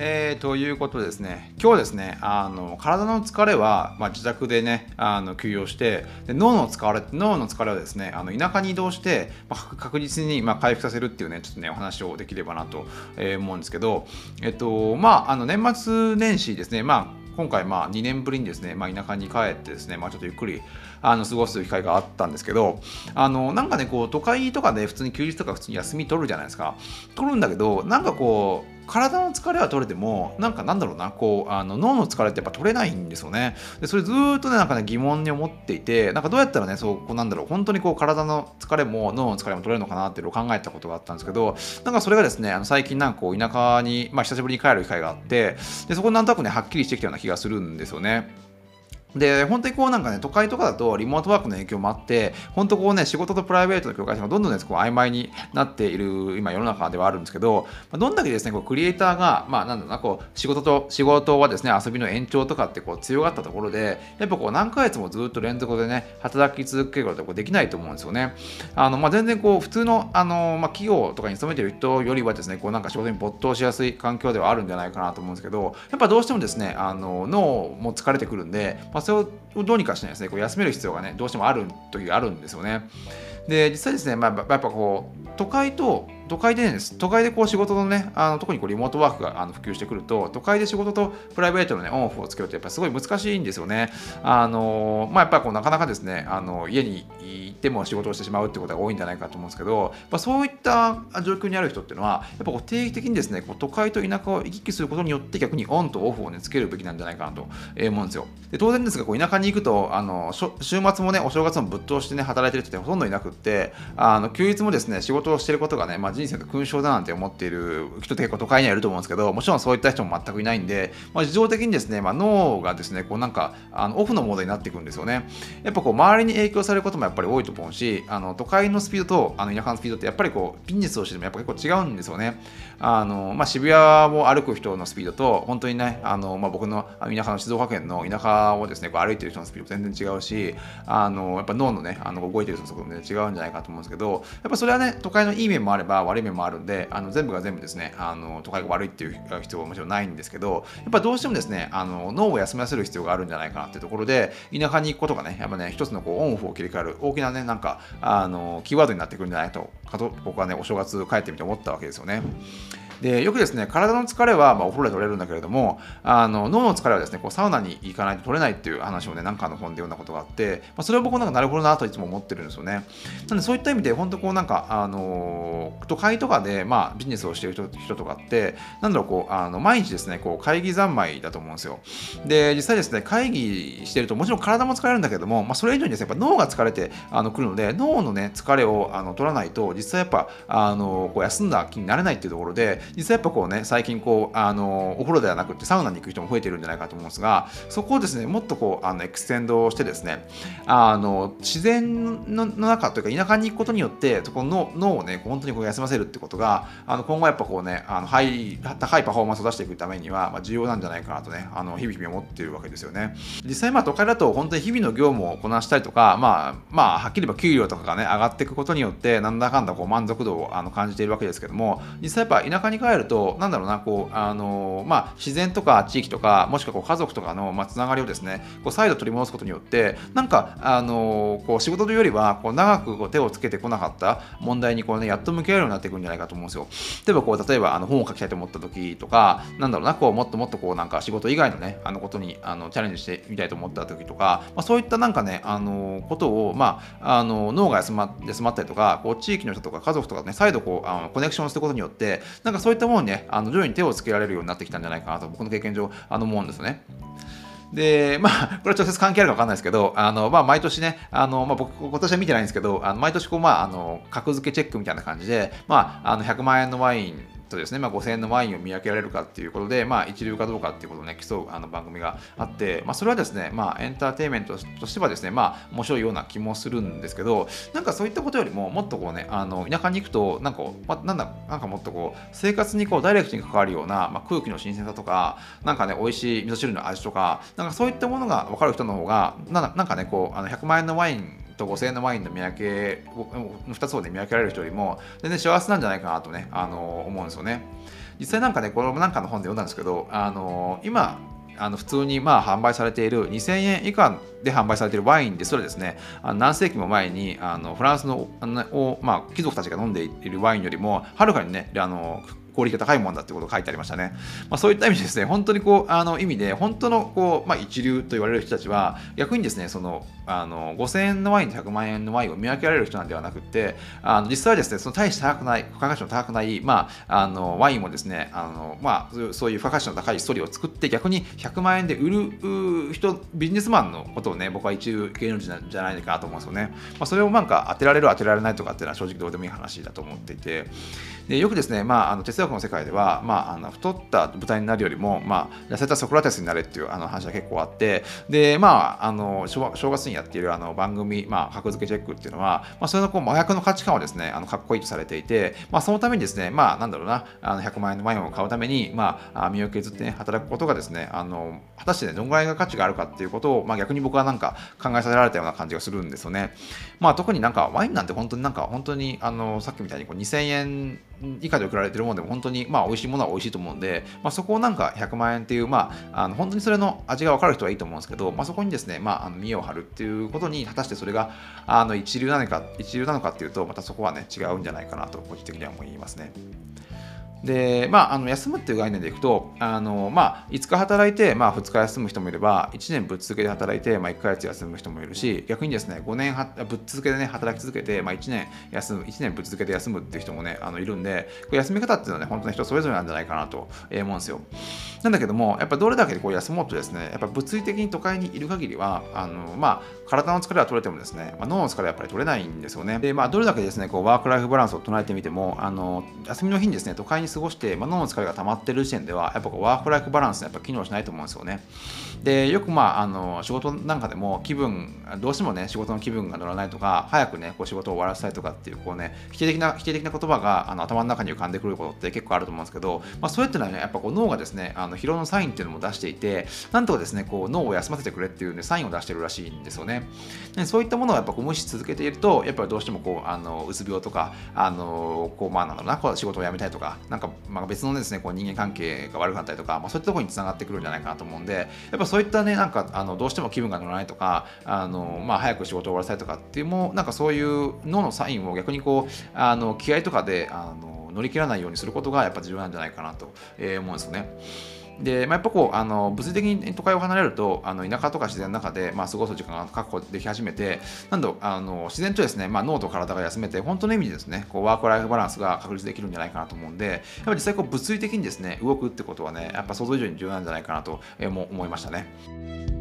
えー、ということですね、今日ですね、あの体の疲れは、まあ、自宅でね、あの休養してで脳の疲れ、脳の疲れはですね、あの田舎に移動して、まあ、確実に、まあ、回復させるっていうね、ちょっとね、お話をできればなと、えー、思うんですけど、えっと、まあ、あの年末年始ですね、まあ、今回まあ2年ぶりにですね、まあ、田舎に帰ってですね、まあ、ちょっとゆっくりあの過ごす機会があったんですけどあのなんかねこう都会とかで普通に休日とか普通に休み取るじゃないですか。取るんだけどなんかこう体の疲れは取れてもなんかなんだろうなこうあの脳の疲れってやっぱ取れないんですよねでそれずっとねなんかね疑問に思っていてなんかどうやったらねそうこうなんだろう本当にこう体の疲れも脳の疲れも取れるのかなっていうのを考えたことがあったんですけどなんかそれがですねあの最近なんかこう田舎に、まあ、久しぶりに帰る機会があってでそこなんとなくねはっきりしてきたような気がするんですよね。で、本当にこうなんかね、都会とかだとリモートワークの影響もあって、本当こうね、仕事とプライベートの境界線がどんどんね、こう曖昧になっている今世の中ではあるんですけど、どんだけですね、こうクリエイターが、まあなんだろうな、こう仕事と、仕事はですね、遊びの延長とかってこう強がったところで、やっぱこう何ヶ月もずっと連続でね、働き続けることってこうできないと思うんですよね。あの、まあ全然こう普通の、あの、まあ企業とかに勤めてる人よりはですね、こうなんか仕事に没頭しやすい環境ではあるんじゃないかなと思うんですけど、やっぱどうしてもですね、あの脳も疲れてくるんで、まあそれをどうにかしないですねこう休める必要がねどうしてもあるというあるんですよね。で実際ですね、まあ、やっぱこう都会と都会でです都会でこう仕事のねあの特にこうリモートワークがあの普及してくると都会で仕事とプライベートのねオンオフをつけるとやっぱりすごい難しいんですよね。あのまあやっぱこうなかなかですねあの家に行っても仕事をしてしまうってことが多いんじゃないかと思うんですけど、まあ、そういった状況にある人っていうのはやっぱこう定期的にですねこう都会と田舎を行き来することによって逆にオンとオフをねつけるべきなんじゃないかなと思うんですよ。で当然ですがこう田舎に行くとあの週末もねお正月もぶっ通してね働いてる人ってほとんどいなくってあの休日もですね仕事をしてることがね、まあ、人生の勲章だなんて思っている人って結構都会にはいると思うんですけどもちろんそういった人も全くいないんで、まあ、自動的にですね、まあ、脳がですねこうなんかあのオフのモードになっていくんですよね。やっぱこう周りに影響されることもやっぱり多いと思うしあの都会のスピードとあの田舎のスピードってやっぱりこうビジネスをしててもやっぱ結構違うんですよね。あの、まあ、渋谷を歩く人のスピードと本当にねあの、まあ、僕の田舎の静岡県の田舎をですねこう歩いてる人のスピード全然違うしあのやっぱ脳のねあの動いてる人の速度も、ね、違うんじゃないかと思うんですけどやっぱそれはね都会のいい面もあれば悪い面もあるんであの全部が全部ですねあの都会が悪いっていう必要はもちろんないんですけどやっぱどうしてもですねあの脳を休ませる必要があるんじゃないかなっていうところで田舎に行くことがねやっぱね一つのこうオンオフを切り替える大きなねなんかあのキーワードになってくるんじゃないとかと僕はねお正月帰ってみて思ったわけですよね。でよくですね体の疲れは、まあ、お風呂で取れるんだけれどもあの脳の疲れはですねこうサウナに行かないと取れないっていう話をね何かの本で読んだことがあって、まあ、それは僕なんかなるほどなといつも思ってるんですよね。なのでそういった意味で本当こうなんかあの都会とかで、まあ、ビジネスをしている人とかってなんだろうこうあの毎日ですねこう会議三昧だと思うんですよ。で実際ですね会議してるともちろん体も疲れるんだけども、まあ、それ以上にですねやっぱ脳が疲れてあの来るので脳のね疲れをあの取らないと実際やっぱあのこう休んだ気になれないっていうところで実際やっぱこうね最近こうあのお風呂ではなくてサウナに行く人も増えてるんじゃないかと思うんですがそこをですねもっとこうあのエクステンドしてですねあの自然の中というか田舎に行くことによってこの脳をね本当にこう休ませるってことがあの今後やっぱこうねあのハイ高いパフォーマンスを出していくためには、まあ、重要なんじゃないかなとねあの日々日々思っているわけですよね。実際まあ都会だと本当に日々の業務をこなしたりとかまあまあはっきり言えば給料とかがね上がっていくことによってなんだかんだこう満足度をあの感じているわけですけども実際やっぱ田舎に帰るとなんだろうな、こう、あのまあ、自然とか地域とか、もしくはこう家族とかの、まあ、つながりをですね、こう再度取り戻すことによって、なんか、あのこう仕事というよりは、こう長くこう手をつけてこなかった問題にこう、ね、やっと向き合えるようになっていくんじゃないかと思うんですよ。例えば、こう、例えば、あの本を書きたいと思った時とか、なんだろうな、こう、もっともっとこう、なんか仕事以外のね、あのことにあのチャレンジしてみたいと思った時とか、まあ、そういったなんかね、あのことを、まあ、あの脳が休ま休まったりとか、こう地域の人とか家族とかね、再度こうあのコネクションすることによって、なんかそういったものにね、あの徐々に手をつけられるようになってきたんじゃないかなと僕の経験上あの思うんですね。で、まあ、これは直接関係あるか分かんないですけど、あの、まあ、毎年ね、あの、まあ、僕、今年は見てないんですけど、あの毎年こう、まあ、あの、格付けチェックみたいな感じで、まあ、あの、100万円のワインとですね、まあ、5000円のワインを見分けられるかっていうことで、まあ、一流かどうかっていうことをね、競うあの番組があって、まあ、それはですね、まあ、エンターテインメントとしてはですね、まあ、面白いような気もするんですけど、なんかそういったことよりも、もっとこうね、あの田舎に行くと、なんか、まあ、なんだ、なんかもっとこう、生活にこうダイレクトに関わるような、まあ、空気の新鮮さとか、なんかね、美味しい味噌汁の味とか、なんかそういったものが分かる人の方が、なんかね、こう、あの100万円のワインと5000円のワインの見分け、2つを、ね、見分けられる人よりも、全然幸せなんじゃないかなとね、あの思うんですよね。実際なんかねこれもなんかの本で読んだんですけどあの今あの普通にまあ販売されている2000円以下で販売されているワインですらですねあの何世紀も前にあのフランスのを、まあ、貴族たちが飲んでいるワインよりもはるかにねあのクオリティが高いもんだってことが書いてありましたね。まあ、そういった意味でですね、本当にこう、あの意味で、本当のこう、まあ、一流と言われる人たちは、逆にですね、その、あの5000円のワインと100万円のワインを見分けられる人なんではなくて、あの実際はですね、その大して高くない、付加価値の高くない、まあ、あのワインもですね、あのまあ、そういう付加価値の高いストーリーを作って、逆に100万円で売る人、ビジネスマンのことをね、僕は一流芸能人じゃないかなと思うんですよね。まあ、それをなんか当てられる、当てられないとかっていうのは正直どうでもいい話だと思っていて、でよくですね、まあ、あの哲学の世界では、まあ、あの太った豚になるよりも、まあ、痩せたソクラテスになれっていうあの話は結構あってで、まあ、あの正月にやっているあの番組、まあ、格付けチェックっていうのは、まあ、それのこう真逆の価値観をですねあのかっこいいとされていて、まあ、そのためにですね、まあ、なんだろうなあの100万円のワインを買うために、まあ、身を削って、ね、働くことがですねあの果たして、ね、どのぐらいの価値があるかっていうことを、まあ、逆に僕はなんか考えさせられたような感じがするんですよね。まあ、特になんかワインなんて本当になんか本当にあのさっきみたいにこう2000円以下で送られてるものでも本当にまあ美味しいものは美味しいと思うんで、まあ、そこをなんか100万円っていう、まあ、あの本当にそれの味が分かる人はいいと思うんですけど、まあ、そこにですね、まあ、あの見栄を張るっていうことに果たしてそれがあの一流なのか一流なのかっていうとまたそこはね違うんじゃないかなと個人的には思いますね。で、まあ、あの休むっていう概念でいくと、あのまあ、5日働いて、まあ、2日休む人もいれば、1年ぶっ続けで働いて、まあ、1ヶ月休む人もいるし、逆にですね、5年はぶっ続けで、ね、働き続けて、まあ、1年休む、1年ぶっ続けて休むっていう人もね、あのいるんで、これ休み方っていうのはね、本当に人それぞれなんじゃないかなと思うんですよ。なんだけども、やっぱどれだけこう休もうとですね、やっぱ物理的に都会にいる限りは、あのまあ、体の疲れは取れてもですね、まあ、脳の疲れはやっぱり取れないんですよね。で、まあ、どれだけですね、こうワークライフバランスを唱えてみても、あの休みの日にですね、都会に過ごして、まあ、脳の疲れが溜まってる時点では、やっぱこうワークライフバランスやっぱ機能しないと思うんですよね。で、よくまあ、あの仕事なんかでも気分、どうしてもね、仕事の気分が乗らないとか、早くね、こう仕事を終わらせたいとかっていう、こうね、否定的な、否定的な言葉があの頭の中に浮かんでくることって結構あると思うんですけど、まあ、それってのはね、やっぱこう脳がですね、あの疲労のサインっていうのも出していて、なんとかですね、こう脳を休ませてくれっていう、ね、サインを出してるらしいんですよね。でそういったものをやっぱこう無視し続けていると、やっぱりどうしてもこう、あのうつ病とか、あのこうまあなんだろうな、こう仕事を辞めたいとか、なんかまあ別のですね、こう人間関係が悪くなったりとか、まあ、そういったところにつながってくるんじゃないかなと思うんで、やっぱそういったね、なんかあのどうしても気分が乗らないとか、あのまあ、早く仕事を終わらせたいとかっていうも、なんかそういう脳のサインを逆にこう、あの気合とかであの乗り切らないようにすることがやっぱ重要なんじゃないかなと思うんですよね。で、まあ、やっぱこうあの物理的に都会を離れるとあの田舎とか自然の中で、まあ、過ごす時間が確保でき始めてなんとあの自然とですね、まあ、脳と体が休めて本当の意味でですねこうワークライフバランスが確立できるんじゃないかなと思うんでやっぱ実際こう物理的にですね動くってことはねやっぱ想像以上に重要なんじゃないかなと思いましたね。